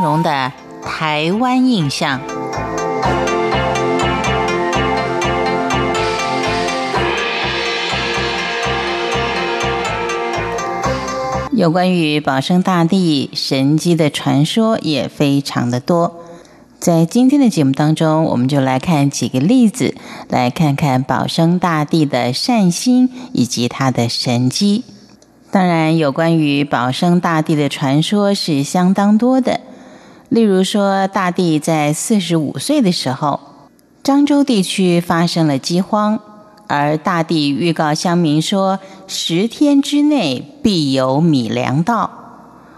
荣的台湾印象。有关于保生大帝神机的传说也非常的多。在今天的节目当中，我们就来看几个例子，来看看保生大帝的善心以及他的神机。当然，有关于保生大帝的传说是相当多的。例如说，大帝在四十五岁的时候，漳州地区发生了饥荒，而大帝预告乡民说，十天之内必有米粮到。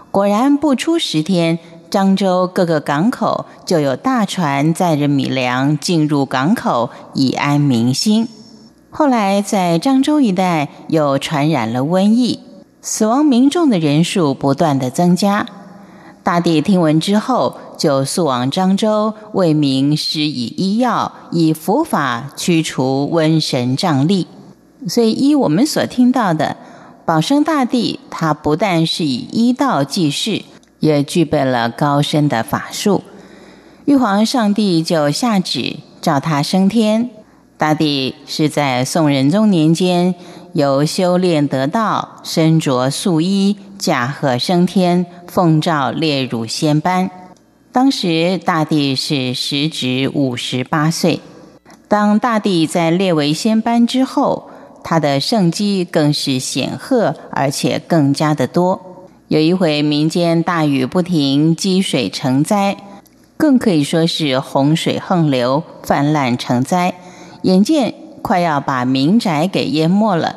果然，不出十天。漳州各个港口就有大船载着米粮进入港口，以安民心。后来在漳州一带又传染了瘟疫，死亡民众的人数不断的增加。大帝听闻之后，就速往漳州为民施以医药，以佛法驱除瘟神瘴疠。所以，依我们所听到的，保生大帝他不但是以医道济世。也具备了高深的法术，玉皇上帝就下旨召他升天。大帝是在宋仁宗年间由修炼得道，身着素衣，驾鹤升天，奉诏列入仙班。当时大帝是时值五十八岁。当大帝在列为仙班之后，他的圣迹更是显赫，而且更加的多。有一回，民间大雨不停，积水成灾，更可以说是洪水横流，泛滥成灾，眼见快要把民宅给淹没了。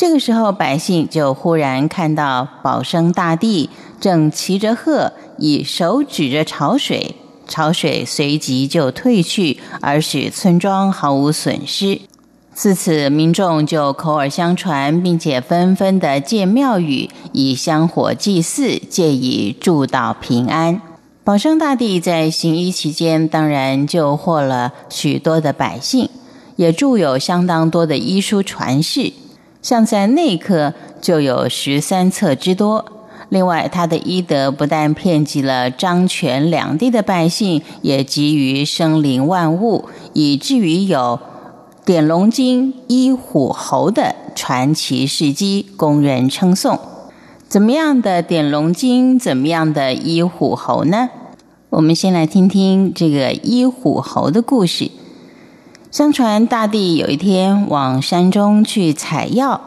这个时候，百姓就忽然看到保生大帝正骑着鹤，以手指着潮水，潮水随即就退去，而使村庄毫无损失。自此，民众就口耳相传，并且纷纷的建庙宇，以香火祭祀，借以祝祷平安。保生大帝在行医期间，当然救获了许多的百姓，也著有相当多的医书传世，像在内科就有十三册之多。另外，他的医德不但遍及了漳泉两地的百姓，也给予生灵万物，以至于有。点龙经医虎侯的传奇事迹，供人称颂。怎么样的点龙经？怎么样的医虎侯呢？我们先来听听这个医虎侯的故事。相传大帝有一天往山中去采药，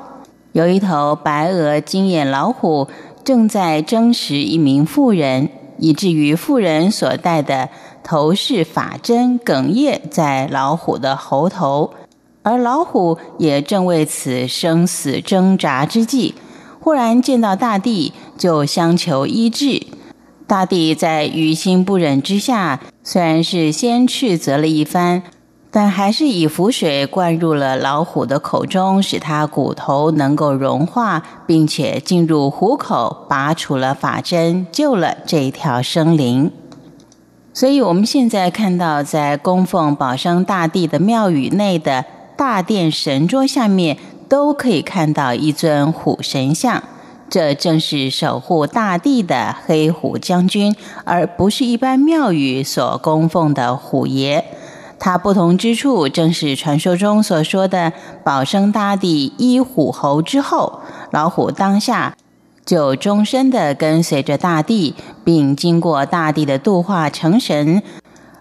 有一头白额金眼老虎正在争食一名妇人，以至于妇人所戴的头饰法针哽咽在老虎的喉头。而老虎也正为此生死挣扎之际，忽然见到大地，就相求医治。大地在于心不忍之下，虽然是先斥责了一番，但还是以符水灌入了老虎的口中，使它骨头能够融化，并且进入虎口，拔除了法针，救了这条生灵。所以，我们现在看到在供奉保生大帝的庙宇内的。大殿神桌下面都可以看到一尊虎神像，这正是守护大地的黑虎将军，而不是一般庙宇所供奉的虎爷。它不同之处，正是传说中所说的保生大帝依虎侯之后，老虎当下就终身的跟随着大帝，并经过大帝的度化成神，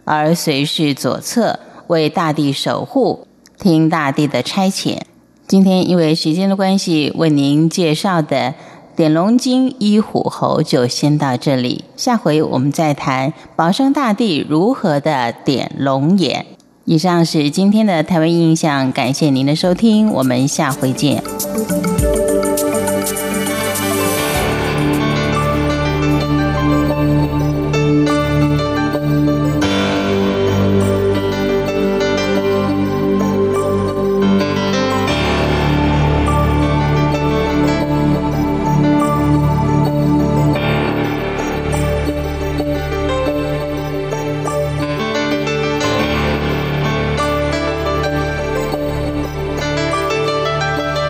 而随侍左侧为大地守护。听大地的差遣。今天因为时间的关系，为您介绍的《点龙金》医虎侯就先到这里。下回我们再谈保生大帝如何的点龙眼。以上是今天的台湾印象，感谢您的收听，我们下回见。